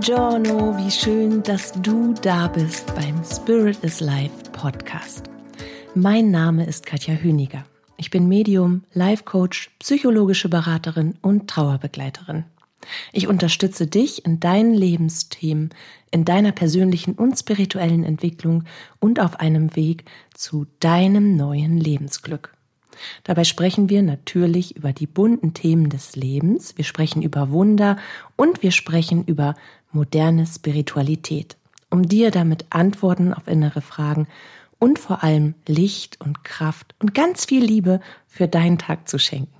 Buongiorno, wie schön, dass du da bist beim Spirit is Life Podcast. Mein Name ist Katja Hüniger. Ich bin Medium, Life Coach, psychologische Beraterin und Trauerbegleiterin. Ich unterstütze dich in deinen Lebensthemen, in deiner persönlichen und spirituellen Entwicklung und auf einem Weg zu deinem neuen Lebensglück. Dabei sprechen wir natürlich über die bunten Themen des Lebens, wir sprechen über Wunder und wir sprechen über moderne Spiritualität, um dir damit Antworten auf innere Fragen und vor allem Licht und Kraft und ganz viel Liebe für deinen Tag zu schenken.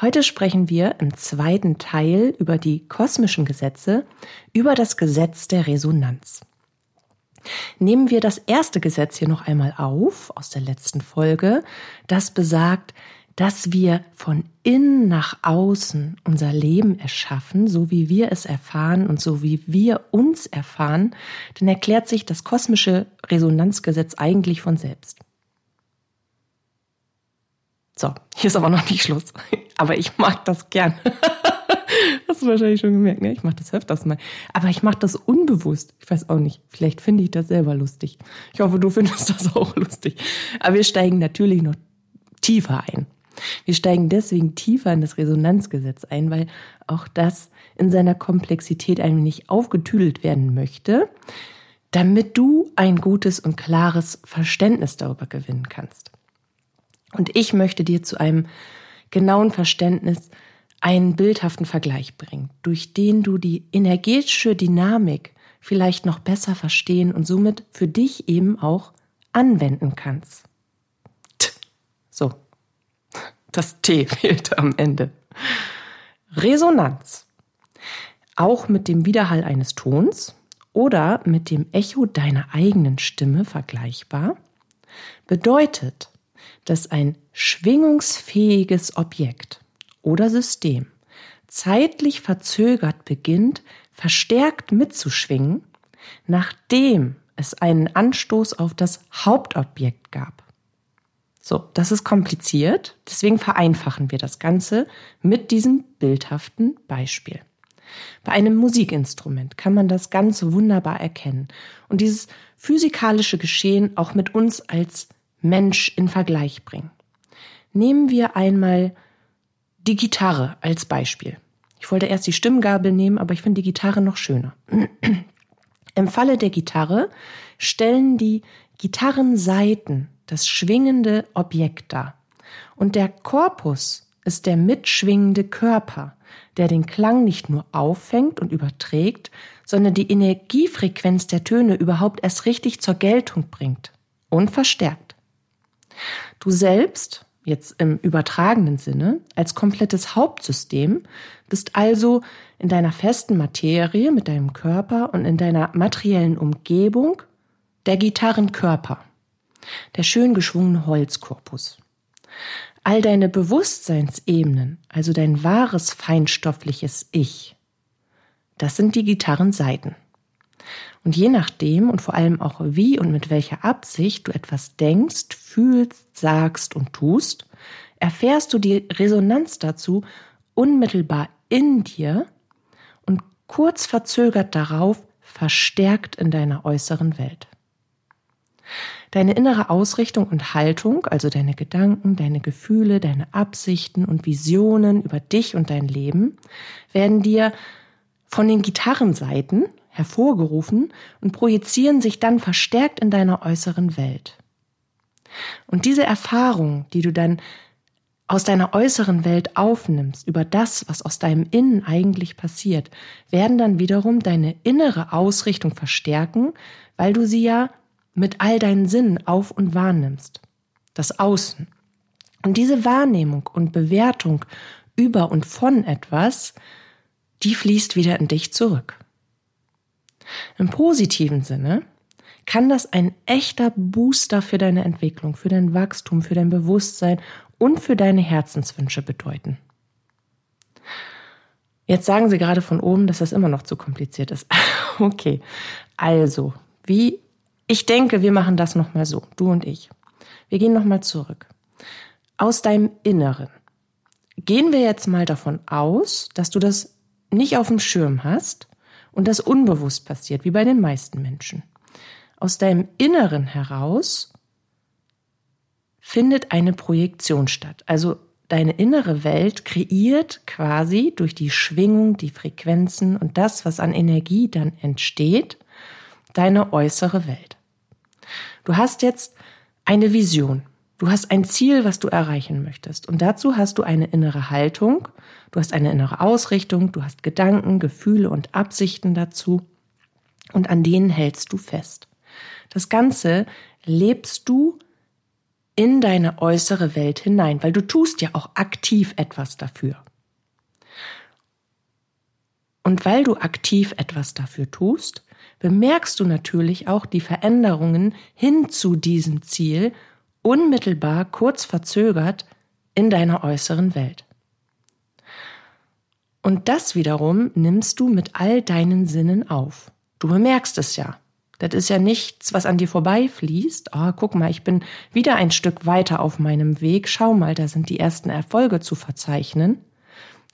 Heute sprechen wir im zweiten Teil über die kosmischen Gesetze, über das Gesetz der Resonanz. Nehmen wir das erste Gesetz hier noch einmal auf aus der letzten Folge, das besagt, dass wir von innen nach außen unser Leben erschaffen, so wie wir es erfahren und so wie wir uns erfahren, dann erklärt sich das kosmische Resonanzgesetz eigentlich von selbst. So, hier ist aber noch nicht Schluss. Aber ich mag das gern. Hast du wahrscheinlich schon gemerkt, ne? Ich mache das öfters mal. Aber ich mache das unbewusst. Ich weiß auch nicht. Vielleicht finde ich das selber lustig. Ich hoffe, du findest das auch lustig. Aber wir steigen natürlich noch tiefer ein. Wir steigen deswegen tiefer in das Resonanzgesetz ein, weil auch das in seiner Komplexität ein wenig aufgetüdelt werden möchte, damit du ein gutes und klares Verständnis darüber gewinnen kannst. Und ich möchte dir zu einem genauen Verständnis einen bildhaften Vergleich bringen, durch den du die energetische Dynamik vielleicht noch besser verstehen und somit für dich eben auch anwenden kannst. So, das T fehlt am Ende. Resonanz. Auch mit dem Widerhall eines Tons oder mit dem Echo deiner eigenen Stimme vergleichbar, bedeutet, dass ein schwingungsfähiges Objekt oder System zeitlich verzögert beginnt, verstärkt mitzuschwingen, nachdem es einen Anstoß auf das Hauptobjekt gab. So, das ist kompliziert, deswegen vereinfachen wir das Ganze mit diesem bildhaften Beispiel. Bei einem Musikinstrument kann man das Ganze wunderbar erkennen und dieses physikalische Geschehen auch mit uns als Mensch in Vergleich bringen. Nehmen wir einmal die Gitarre als Beispiel. Ich wollte erst die Stimmgabel nehmen, aber ich finde die Gitarre noch schöner. Im Falle der Gitarre stellen die Gitarrenseiten das schwingende Objekt dar. Und der Korpus ist der mitschwingende Körper, der den Klang nicht nur auffängt und überträgt, sondern die Energiefrequenz der Töne überhaupt erst richtig zur Geltung bringt und verstärkt. Du selbst jetzt im übertragenen Sinne, als komplettes Hauptsystem, bist also in deiner festen Materie mit deinem Körper und in deiner materiellen Umgebung der Gitarrenkörper, der schön geschwungene Holzkorpus. All deine Bewusstseinsebenen, also dein wahres feinstoffliches Ich, das sind die Gitarrenseiten. Und je nachdem und vor allem auch wie und mit welcher Absicht du etwas denkst, fühlst, sagst und tust, erfährst du die Resonanz dazu unmittelbar in dir und kurz verzögert darauf verstärkt in deiner äußeren Welt. Deine innere Ausrichtung und Haltung, also deine Gedanken, deine Gefühle, deine Absichten und Visionen über dich und dein Leben, werden dir von den Gitarrenseiten hervorgerufen und projizieren sich dann verstärkt in deiner äußeren Welt. Und diese Erfahrung, die du dann aus deiner äußeren Welt aufnimmst, über das, was aus deinem Innen eigentlich passiert, werden dann wiederum deine innere Ausrichtung verstärken, weil du sie ja mit all deinen Sinnen auf und wahrnimmst. Das Außen. Und diese Wahrnehmung und Bewertung über und von etwas, die fließt wieder in dich zurück. Im positiven Sinne kann das ein echter Booster für deine Entwicklung, für dein Wachstum, für dein Bewusstsein und für deine Herzenswünsche bedeuten. Jetzt sagen Sie gerade von oben, dass das immer noch zu kompliziert ist. okay, also, wie ich denke, wir machen das nochmal so, du und ich. Wir gehen nochmal zurück. Aus deinem Inneren. Gehen wir jetzt mal davon aus, dass du das nicht auf dem Schirm hast und das unbewusst passiert, wie bei den meisten Menschen. Aus deinem Inneren heraus findet eine Projektion statt. Also deine innere Welt kreiert quasi durch die Schwingung, die Frequenzen und das, was an Energie dann entsteht, deine äußere Welt. Du hast jetzt eine Vision. Du hast ein Ziel, was du erreichen möchtest. Und dazu hast du eine innere Haltung, du hast eine innere Ausrichtung, du hast Gedanken, Gefühle und Absichten dazu. Und an denen hältst du fest. Das Ganze lebst du in deine äußere Welt hinein, weil du tust ja auch aktiv etwas dafür. Und weil du aktiv etwas dafür tust, bemerkst du natürlich auch die Veränderungen hin zu diesem Ziel unmittelbar kurz verzögert in deiner äußeren Welt. Und das wiederum nimmst du mit all deinen Sinnen auf. Du bemerkst es ja. Das ist ja nichts, was an dir vorbeifließt. Ah, oh, guck mal, ich bin wieder ein Stück weiter auf meinem Weg. Schau mal, da sind die ersten Erfolge zu verzeichnen.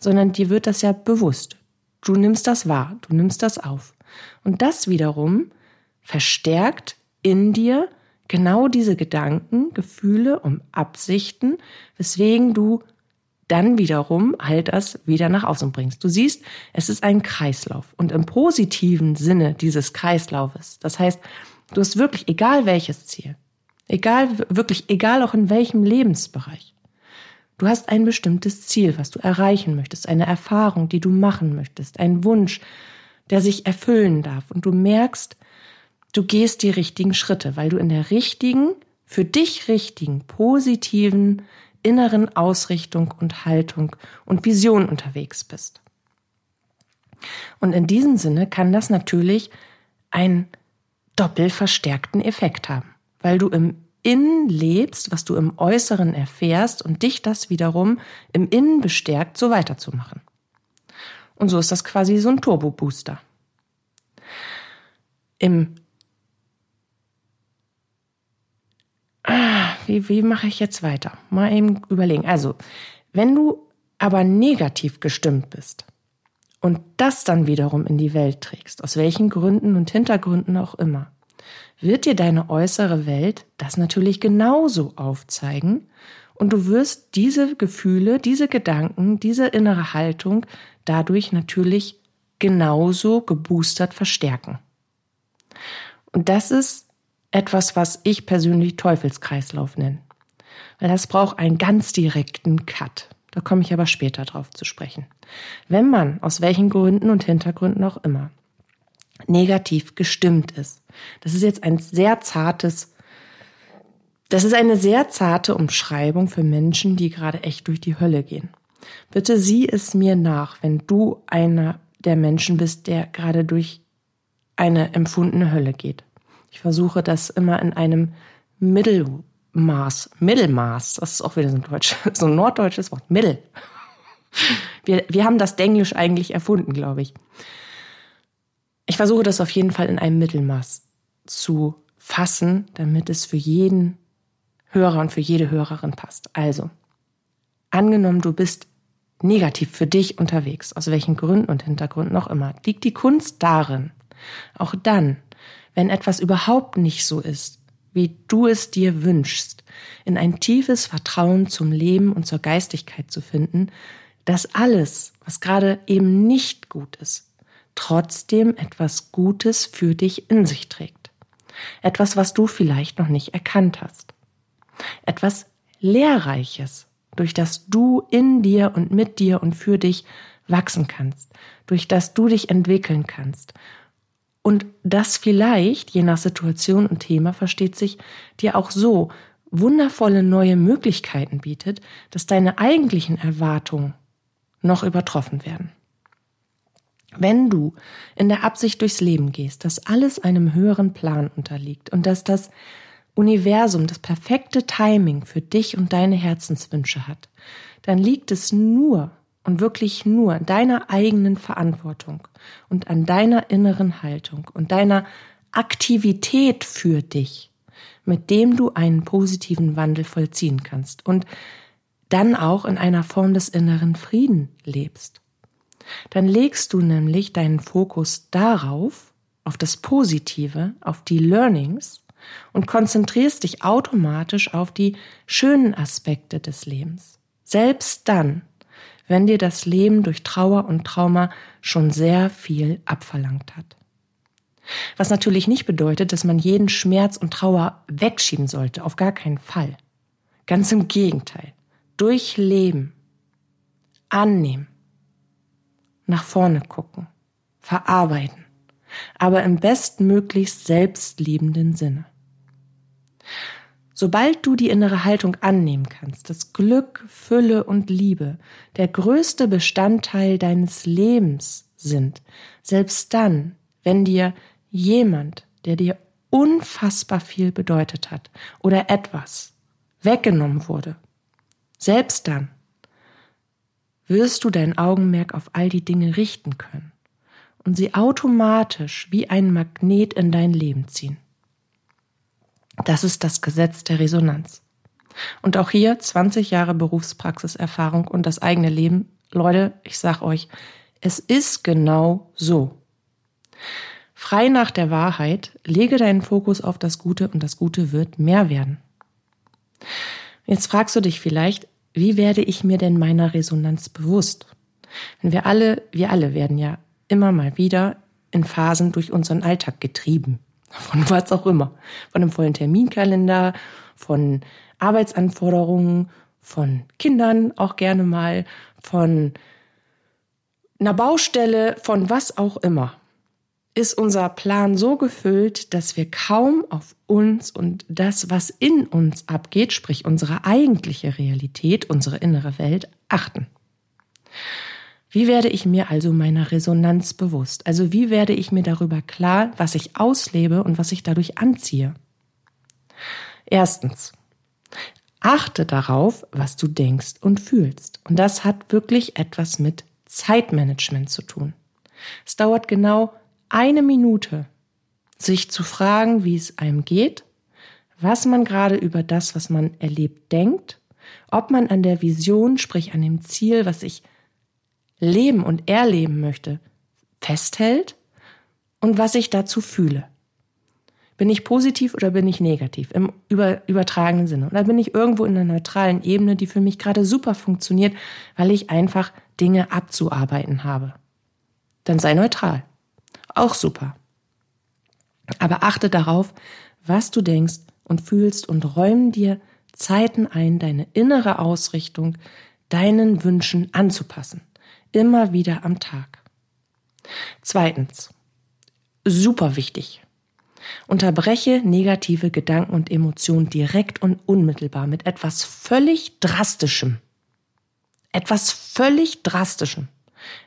Sondern dir wird das ja bewusst. Du nimmst das wahr, du nimmst das auf. Und das wiederum verstärkt in dir genau diese Gedanken, Gefühle und Absichten, weswegen du dann wiederum halt das wieder nach außen bringst. Du siehst, es ist ein Kreislauf und im positiven Sinne dieses Kreislaufes. Das heißt, du hast wirklich egal welches Ziel, egal wirklich egal auch in welchem Lebensbereich. Du hast ein bestimmtes Ziel, was du erreichen möchtest, eine Erfahrung, die du machen möchtest, ein Wunsch, der sich erfüllen darf und du merkst, du gehst die richtigen Schritte, weil du in der richtigen, für dich richtigen, positiven inneren Ausrichtung und Haltung und Vision unterwegs bist. Und in diesem Sinne kann das natürlich einen doppelt verstärkten Effekt haben, weil du im Innen lebst, was du im Äußeren erfährst und dich das wiederum im Innen bestärkt, so weiterzumachen. Und so ist das quasi so ein Turbo-Booster. Im wie, wie mache ich jetzt weiter? Mal eben überlegen. Also, wenn du aber negativ gestimmt bist und das dann wiederum in die Welt trägst, aus welchen Gründen und Hintergründen auch immer, wird dir deine äußere Welt das natürlich genauso aufzeigen und du wirst diese Gefühle, diese Gedanken, diese innere Haltung dadurch natürlich genauso geboostert verstärken. Und das ist etwas, was ich persönlich Teufelskreislauf nenne. Weil das braucht einen ganz direkten Cut. Da komme ich aber später drauf zu sprechen. Wenn man, aus welchen Gründen und Hintergründen auch immer, negativ gestimmt ist. Das ist jetzt ein sehr zartes, das ist eine sehr zarte Umschreibung für Menschen, die gerade echt durch die Hölle gehen. Bitte sieh es mir nach, wenn du einer der Menschen bist, der gerade durch eine empfundene Hölle geht. Ich versuche das immer in einem Mittelmaß, Mittelmaß, das ist auch wieder so ein, Deutsch, so ein norddeutsches Wort, Mittel. Wir, wir haben das Denglisch eigentlich erfunden, glaube ich. Ich versuche das auf jeden Fall in einem Mittelmaß zu fassen, damit es für jeden Hörer und für jede Hörerin passt. Also, angenommen, du bist negativ für dich unterwegs, aus welchen Gründen und Hintergründen auch immer, liegt die Kunst darin, auch dann wenn etwas überhaupt nicht so ist, wie du es dir wünschst, in ein tiefes Vertrauen zum Leben und zur Geistigkeit zu finden, dass alles, was gerade eben nicht gut ist, trotzdem etwas Gutes für dich in sich trägt. Etwas, was du vielleicht noch nicht erkannt hast. Etwas Lehrreiches, durch das du in dir und mit dir und für dich wachsen kannst, durch das du dich entwickeln kannst und das vielleicht, je nach Situation und Thema, versteht sich, dir auch so wundervolle neue Möglichkeiten bietet, dass deine eigentlichen Erwartungen noch übertroffen werden. Wenn du in der Absicht durchs Leben gehst, dass alles einem höheren Plan unterliegt und dass das Universum das perfekte Timing für dich und deine Herzenswünsche hat, dann liegt es nur und wirklich nur deiner eigenen Verantwortung und an deiner inneren Haltung und deiner Aktivität für dich, mit dem du einen positiven Wandel vollziehen kannst und dann auch in einer Form des inneren Frieden lebst. Dann legst du nämlich deinen Fokus darauf, auf das Positive, auf die Learnings und konzentrierst dich automatisch auf die schönen Aspekte des Lebens. Selbst dann, wenn dir das Leben durch Trauer und Trauma schon sehr viel abverlangt hat. Was natürlich nicht bedeutet, dass man jeden Schmerz und Trauer wegschieben sollte, auf gar keinen Fall. Ganz im Gegenteil. Durchleben, annehmen, nach vorne gucken, verarbeiten, aber im bestmöglichst selbstliebenden Sinne. Sobald du die innere Haltung annehmen kannst, dass Glück, Fülle und Liebe der größte Bestandteil deines Lebens sind, selbst dann, wenn dir jemand, der dir unfassbar viel bedeutet hat oder etwas weggenommen wurde, selbst dann wirst du dein Augenmerk auf all die Dinge richten können und sie automatisch wie ein Magnet in dein Leben ziehen. Das ist das Gesetz der Resonanz. Und auch hier 20 Jahre Berufspraxiserfahrung und das eigene Leben. Leute, ich sag euch, es ist genau so. Frei nach der Wahrheit, lege deinen Fokus auf das Gute und das Gute wird mehr werden. Jetzt fragst du dich vielleicht, wie werde ich mir denn meiner Resonanz bewusst? Denn wir alle, wir alle werden ja immer mal wieder in Phasen durch unseren Alltag getrieben von was auch immer. Von einem vollen Terminkalender, von Arbeitsanforderungen, von Kindern auch gerne mal, von einer Baustelle, von was auch immer. Ist unser Plan so gefüllt, dass wir kaum auf uns und das, was in uns abgeht, sprich unsere eigentliche Realität, unsere innere Welt, achten. Wie werde ich mir also meiner Resonanz bewusst? Also wie werde ich mir darüber klar, was ich auslebe und was ich dadurch anziehe? Erstens, achte darauf, was du denkst und fühlst. Und das hat wirklich etwas mit Zeitmanagement zu tun. Es dauert genau eine Minute, sich zu fragen, wie es einem geht, was man gerade über das, was man erlebt, denkt, ob man an der Vision, sprich an dem Ziel, was ich leben und erleben möchte, festhält und was ich dazu fühle. Bin ich positiv oder bin ich negativ im über, übertragenen Sinne? Oder bin ich irgendwo in einer neutralen Ebene, die für mich gerade super funktioniert, weil ich einfach Dinge abzuarbeiten habe? Dann sei neutral. Auch super. Aber achte darauf, was du denkst und fühlst und räum dir Zeiten ein, deine innere Ausrichtung deinen Wünschen anzupassen immer wieder am Tag. Zweitens, super wichtig. Unterbreche negative Gedanken und Emotionen direkt und unmittelbar mit etwas völlig Drastischem. Etwas völlig Drastischem.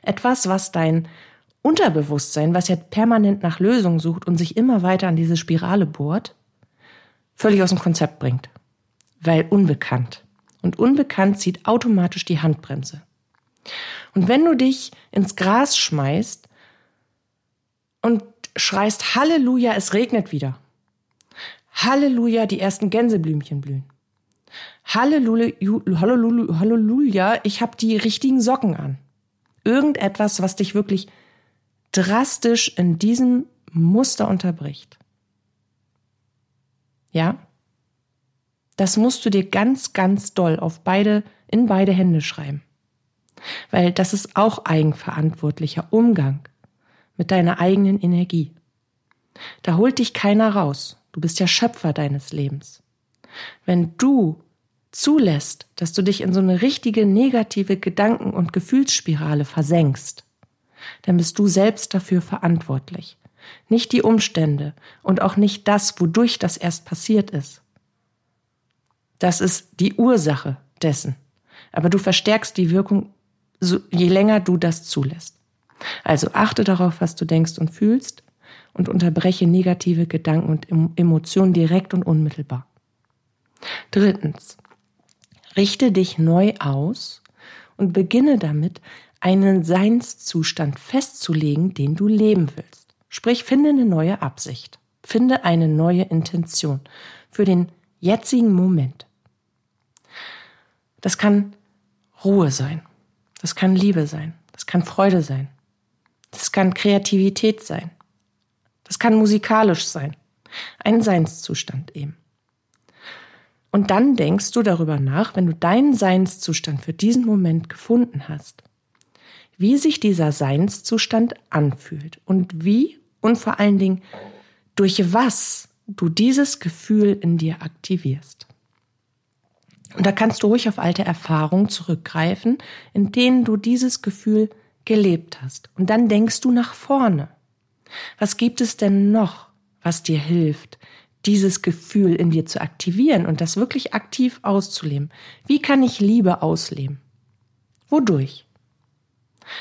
Etwas, was dein Unterbewusstsein, was ja permanent nach Lösungen sucht und sich immer weiter an diese Spirale bohrt, völlig aus dem Konzept bringt. Weil unbekannt. Und unbekannt zieht automatisch die Handbremse. Und wenn du dich ins Gras schmeißt und schreist Halleluja, es regnet wieder. Halleluja, die ersten Gänseblümchen blühen. Halleluja, ich habe die richtigen Socken an. Irgendetwas, was dich wirklich drastisch in diesem Muster unterbricht. Ja? Das musst du dir ganz, ganz doll auf beide, in beide Hände schreiben weil das ist auch eigenverantwortlicher Umgang mit deiner eigenen Energie. Da holt dich keiner raus. Du bist ja Schöpfer deines Lebens. Wenn du zulässt, dass du dich in so eine richtige negative Gedanken- und Gefühlsspirale versenkst, dann bist du selbst dafür verantwortlich. Nicht die Umstände und auch nicht das, wodurch das erst passiert ist. Das ist die Ursache dessen. Aber du verstärkst die Wirkung je länger du das zulässt. Also achte darauf, was du denkst und fühlst und unterbreche negative Gedanken und Emotionen direkt und unmittelbar. Drittens, richte dich neu aus und beginne damit, einen Seinszustand festzulegen, den du leben willst. Sprich, finde eine neue Absicht, finde eine neue Intention für den jetzigen Moment. Das kann Ruhe sein. Das kann Liebe sein. Das kann Freude sein. Das kann Kreativität sein. Das kann musikalisch sein. Ein Seinszustand eben. Und dann denkst du darüber nach, wenn du deinen Seinszustand für diesen Moment gefunden hast, wie sich dieser Seinszustand anfühlt und wie und vor allen Dingen durch was du dieses Gefühl in dir aktivierst. Und da kannst du ruhig auf alte Erfahrungen zurückgreifen, in denen du dieses Gefühl gelebt hast. Und dann denkst du nach vorne. Was gibt es denn noch, was dir hilft, dieses Gefühl in dir zu aktivieren und das wirklich aktiv auszuleben? Wie kann ich Liebe ausleben? Wodurch?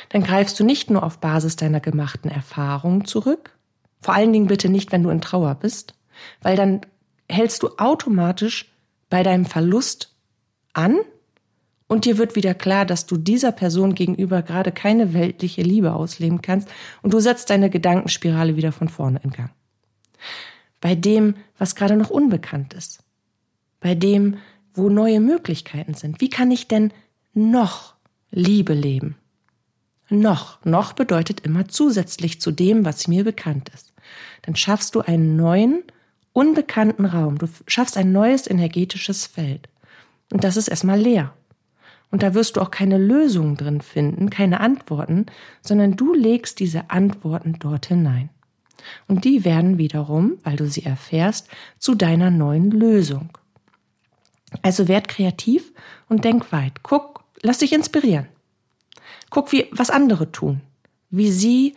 Dann greifst du nicht nur auf Basis deiner gemachten Erfahrungen zurück, vor allen Dingen bitte nicht, wenn du in Trauer bist, weil dann hältst du automatisch bei deinem Verlust an und dir wird wieder klar, dass du dieser Person gegenüber gerade keine weltliche Liebe ausleben kannst und du setzt deine Gedankenspirale wieder von vorne in Gang. Bei dem, was gerade noch unbekannt ist. Bei dem, wo neue Möglichkeiten sind. Wie kann ich denn noch Liebe leben? Noch. Noch bedeutet immer zusätzlich zu dem, was mir bekannt ist. Dann schaffst du einen neuen, unbekannten Raum. Du schaffst ein neues energetisches Feld. Und das ist erstmal leer. Und da wirst du auch keine Lösungen drin finden, keine Antworten, sondern du legst diese Antworten dort hinein. Und die werden wiederum, weil du sie erfährst, zu deiner neuen Lösung. Also werd kreativ und denk weit. Guck, lass dich inspirieren. Guck, wie, was andere tun. Wie sie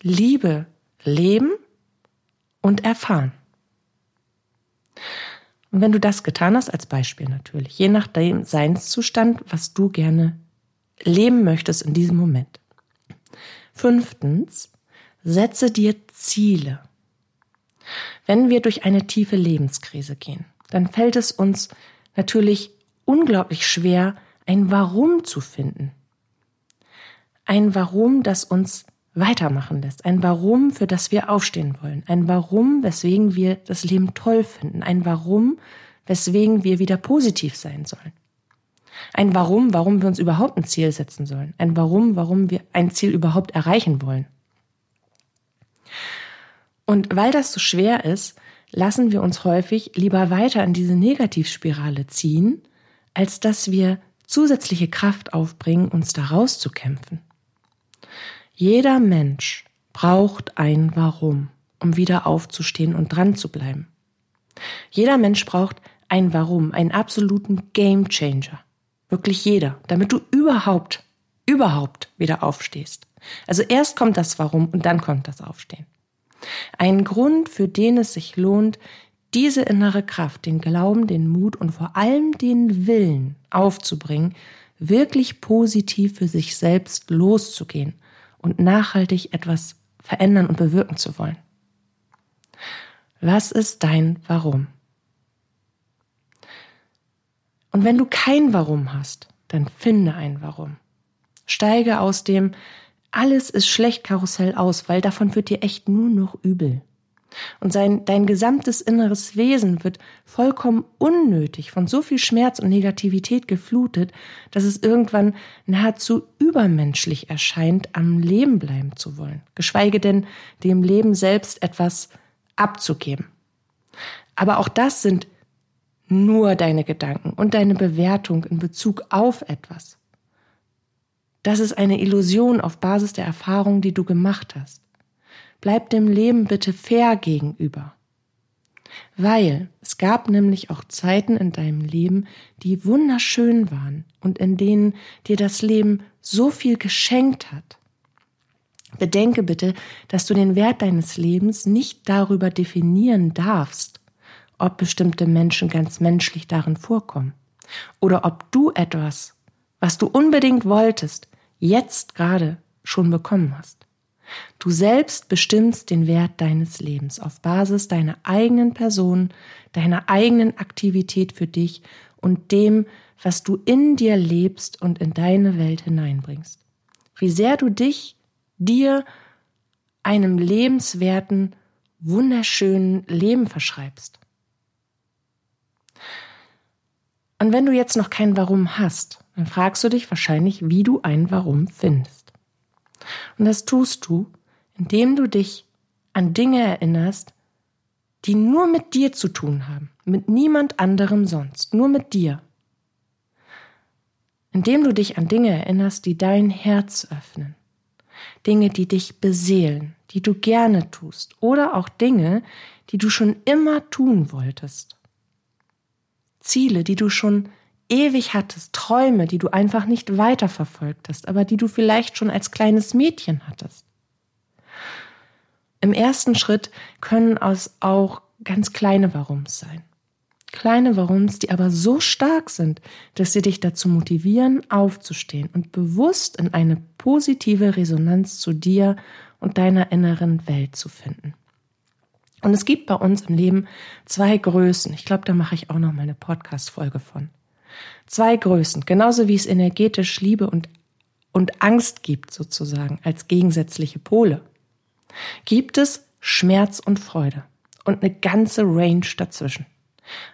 Liebe leben und erfahren. Und wenn du das getan hast, als Beispiel natürlich, je nach dem Seinszustand, was du gerne leben möchtest in diesem Moment. Fünftens, setze dir Ziele. Wenn wir durch eine tiefe Lebenskrise gehen, dann fällt es uns natürlich unglaublich schwer, ein Warum zu finden. Ein Warum, das uns weitermachen lässt. Ein Warum, für das wir aufstehen wollen. Ein Warum, weswegen wir das Leben toll finden. Ein Warum, weswegen wir wieder positiv sein sollen. Ein Warum, warum wir uns überhaupt ein Ziel setzen sollen. Ein Warum, warum wir ein Ziel überhaupt erreichen wollen. Und weil das so schwer ist, lassen wir uns häufig lieber weiter in diese Negativspirale ziehen, als dass wir zusätzliche Kraft aufbringen, uns da rauszukämpfen. Jeder Mensch braucht ein Warum, um wieder aufzustehen und dran zu bleiben. Jeder Mensch braucht ein Warum, einen absoluten Game Changer. Wirklich jeder, damit du überhaupt, überhaupt wieder aufstehst. Also erst kommt das Warum und dann kommt das Aufstehen. Ein Grund, für den es sich lohnt, diese innere Kraft, den Glauben, den Mut und vor allem den Willen aufzubringen, wirklich positiv für sich selbst loszugehen und nachhaltig etwas verändern und bewirken zu wollen. Was ist dein Warum? Und wenn du kein Warum hast, dann finde ein Warum. Steige aus dem alles ist schlecht Karussell aus, weil davon wird dir echt nur noch übel. Und sein, dein gesamtes inneres Wesen wird vollkommen unnötig von so viel Schmerz und Negativität geflutet, dass es irgendwann nahezu übermenschlich erscheint, am Leben bleiben zu wollen, geschweige denn dem Leben selbst etwas abzugeben. Aber auch das sind nur deine Gedanken und deine Bewertung in Bezug auf etwas. Das ist eine Illusion auf Basis der Erfahrung, die du gemacht hast. Bleib dem Leben bitte fair gegenüber. Weil es gab nämlich auch Zeiten in deinem Leben, die wunderschön waren und in denen dir das Leben so viel geschenkt hat. Bedenke bitte, dass du den Wert deines Lebens nicht darüber definieren darfst, ob bestimmte Menschen ganz menschlich darin vorkommen oder ob du etwas, was du unbedingt wolltest, jetzt gerade schon bekommen hast. Du selbst bestimmst den Wert deines Lebens auf Basis deiner eigenen Person, deiner eigenen Aktivität für dich und dem, was du in dir lebst und in deine Welt hineinbringst. Wie sehr du dich, dir, einem lebenswerten, wunderschönen Leben verschreibst. Und wenn du jetzt noch kein Warum hast, dann fragst du dich wahrscheinlich, wie du ein Warum findest. Und das tust du, indem du dich an Dinge erinnerst, die nur mit dir zu tun haben, mit niemand anderem sonst, nur mit dir. Indem du dich an Dinge erinnerst, die dein Herz öffnen, Dinge, die dich beseelen, die du gerne tust oder auch Dinge, die du schon immer tun wolltest. Ziele, die du schon ewig hattest, Träume, die du einfach nicht weiterverfolgt hast, aber die du vielleicht schon als kleines Mädchen hattest. Im ersten Schritt können es auch ganz kleine Warums sein. Kleine Warums, die aber so stark sind, dass sie dich dazu motivieren, aufzustehen und bewusst in eine positive Resonanz zu dir und deiner inneren Welt zu finden. Und es gibt bei uns im Leben zwei Größen. Ich glaube, da mache ich auch noch mal eine Podcast-Folge von. Zwei Größen, genauso wie es energetisch Liebe und, und Angst gibt, sozusagen, als gegensätzliche Pole, gibt es Schmerz und Freude und eine ganze Range dazwischen.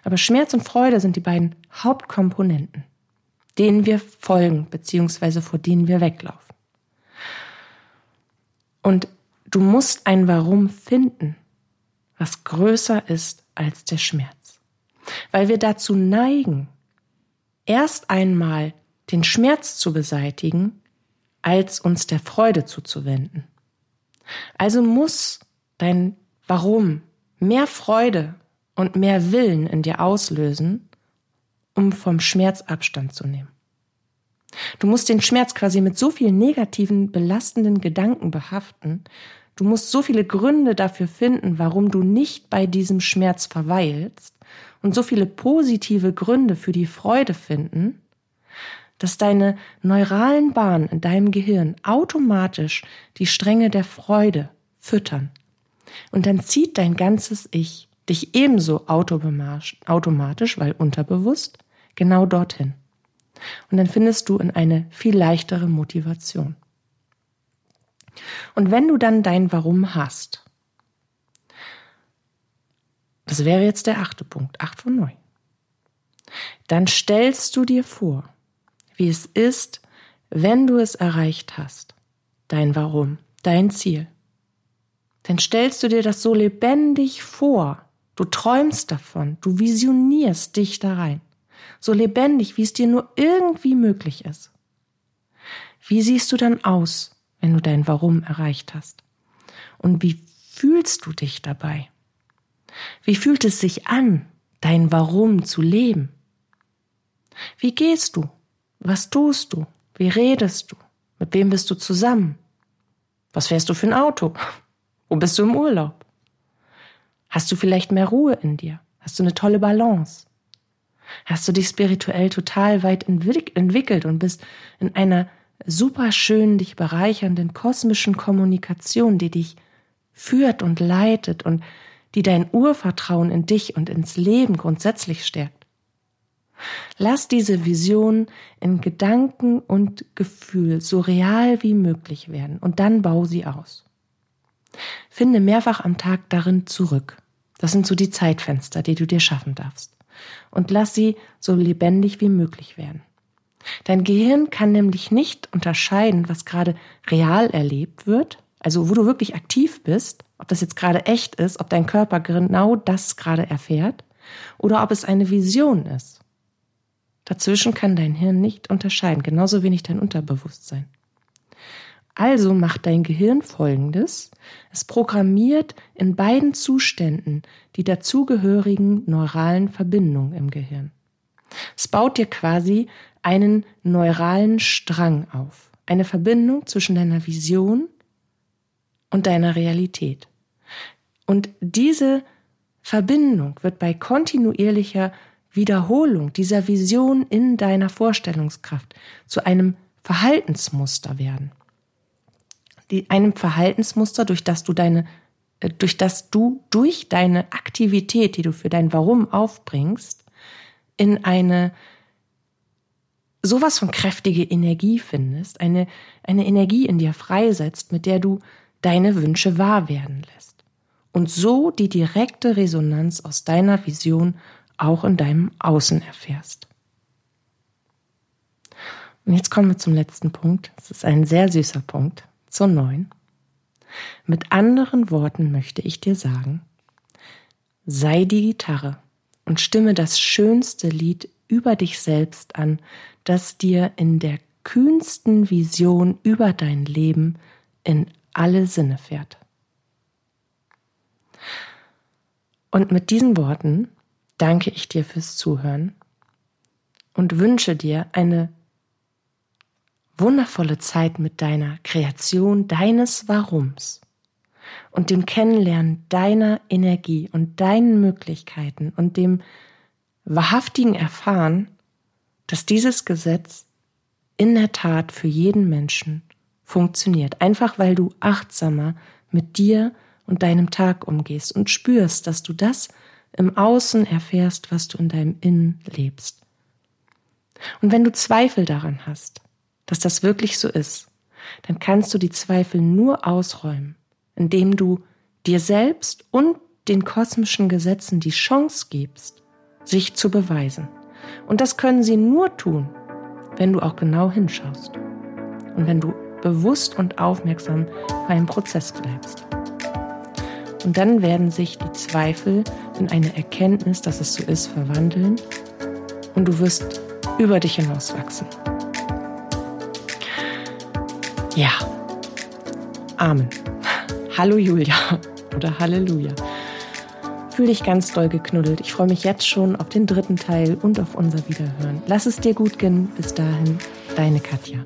Aber Schmerz und Freude sind die beiden Hauptkomponenten, denen wir folgen, beziehungsweise vor denen wir weglaufen. Und du musst ein Warum finden, was größer ist als der Schmerz. Weil wir dazu neigen, erst einmal den Schmerz zu beseitigen, als uns der Freude zuzuwenden. Also muss dein Warum mehr Freude und mehr Willen in dir auslösen, um vom Schmerz Abstand zu nehmen. Du musst den Schmerz quasi mit so vielen negativen, belastenden Gedanken behaften, du musst so viele Gründe dafür finden, warum du nicht bei diesem Schmerz verweilst und so viele positive Gründe für die Freude finden, dass deine neuralen Bahnen in deinem Gehirn automatisch die Stränge der Freude füttern. Und dann zieht dein ganzes Ich dich ebenso automatisch, weil unterbewusst, genau dorthin. Und dann findest du in eine viel leichtere Motivation. Und wenn du dann dein Warum hast, das wäre jetzt der achte Punkt, acht von neun, dann stellst du dir vor, wie es ist, wenn du es erreicht hast, dein Warum, dein Ziel. Dann stellst du dir das so lebendig vor, Du träumst davon, du visionierst dich da rein, so lebendig, wie es dir nur irgendwie möglich ist. Wie siehst du dann aus, wenn du dein Warum erreicht hast? Und wie fühlst du dich dabei? Wie fühlt es sich an, dein Warum zu leben? Wie gehst du? Was tust du? Wie redest du? Mit wem bist du zusammen? Was fährst du für ein Auto? Wo bist du im Urlaub? Hast du vielleicht mehr Ruhe in dir? Hast du eine tolle Balance? Hast du dich spirituell total weit entwickelt und bist in einer super schönen, dich bereichernden kosmischen Kommunikation, die dich führt und leitet und die dein Urvertrauen in dich und ins Leben grundsätzlich stärkt. Lass diese Vision in Gedanken und Gefühl so real wie möglich werden und dann bau sie aus. Finde mehrfach am Tag darin zurück. Das sind so die Zeitfenster, die du dir schaffen darfst. Und lass sie so lebendig wie möglich werden. Dein Gehirn kann nämlich nicht unterscheiden, was gerade real erlebt wird, also wo du wirklich aktiv bist, ob das jetzt gerade echt ist, ob dein Körper genau das gerade erfährt, oder ob es eine Vision ist. Dazwischen kann dein Hirn nicht unterscheiden, genauso wenig dein Unterbewusstsein. Also macht dein Gehirn Folgendes. Es programmiert in beiden Zuständen die dazugehörigen neuralen Verbindungen im Gehirn. Es baut dir quasi einen neuralen Strang auf. Eine Verbindung zwischen deiner Vision und deiner Realität. Und diese Verbindung wird bei kontinuierlicher Wiederholung dieser Vision in deiner Vorstellungskraft zu einem Verhaltensmuster werden die, einem Verhaltensmuster, durch das du deine, äh, durch das du durch deine Aktivität, die du für dein Warum aufbringst, in eine sowas von kräftige Energie findest, eine, eine Energie in dir freisetzt, mit der du deine Wünsche wahr werden lässt. Und so die direkte Resonanz aus deiner Vision auch in deinem Außen erfährst. Und jetzt kommen wir zum letzten Punkt. Es ist ein sehr süßer Punkt zur neun. Mit anderen Worten möchte ich dir sagen, sei die Gitarre und stimme das schönste Lied über dich selbst an, das dir in der kühnsten Vision über dein Leben in alle Sinne fährt. Und mit diesen Worten danke ich dir fürs Zuhören und wünsche dir eine wundervolle Zeit mit deiner Kreation deines Warums und dem Kennenlernen deiner Energie und deinen Möglichkeiten und dem wahrhaftigen Erfahren, dass dieses Gesetz in der Tat für jeden Menschen funktioniert. Einfach weil du achtsamer mit dir und deinem Tag umgehst und spürst, dass du das im Außen erfährst, was du in deinem Innen lebst. Und wenn du Zweifel daran hast, dass das wirklich so ist, dann kannst du die Zweifel nur ausräumen, indem du dir selbst und den kosmischen Gesetzen die Chance gibst, sich zu beweisen. Und das können sie nur tun, wenn du auch genau hinschaust und wenn du bewusst und aufmerksam beim Prozess bleibst. Und dann werden sich die Zweifel in eine Erkenntnis, dass es so ist, verwandeln und du wirst über dich hinauswachsen. Ja. Amen. Hallo Julia oder Halleluja. Fühl dich ganz doll geknuddelt. Ich freue mich jetzt schon auf den dritten Teil und auf unser Wiederhören. Lass es dir gut gehen. Bis dahin, deine Katja.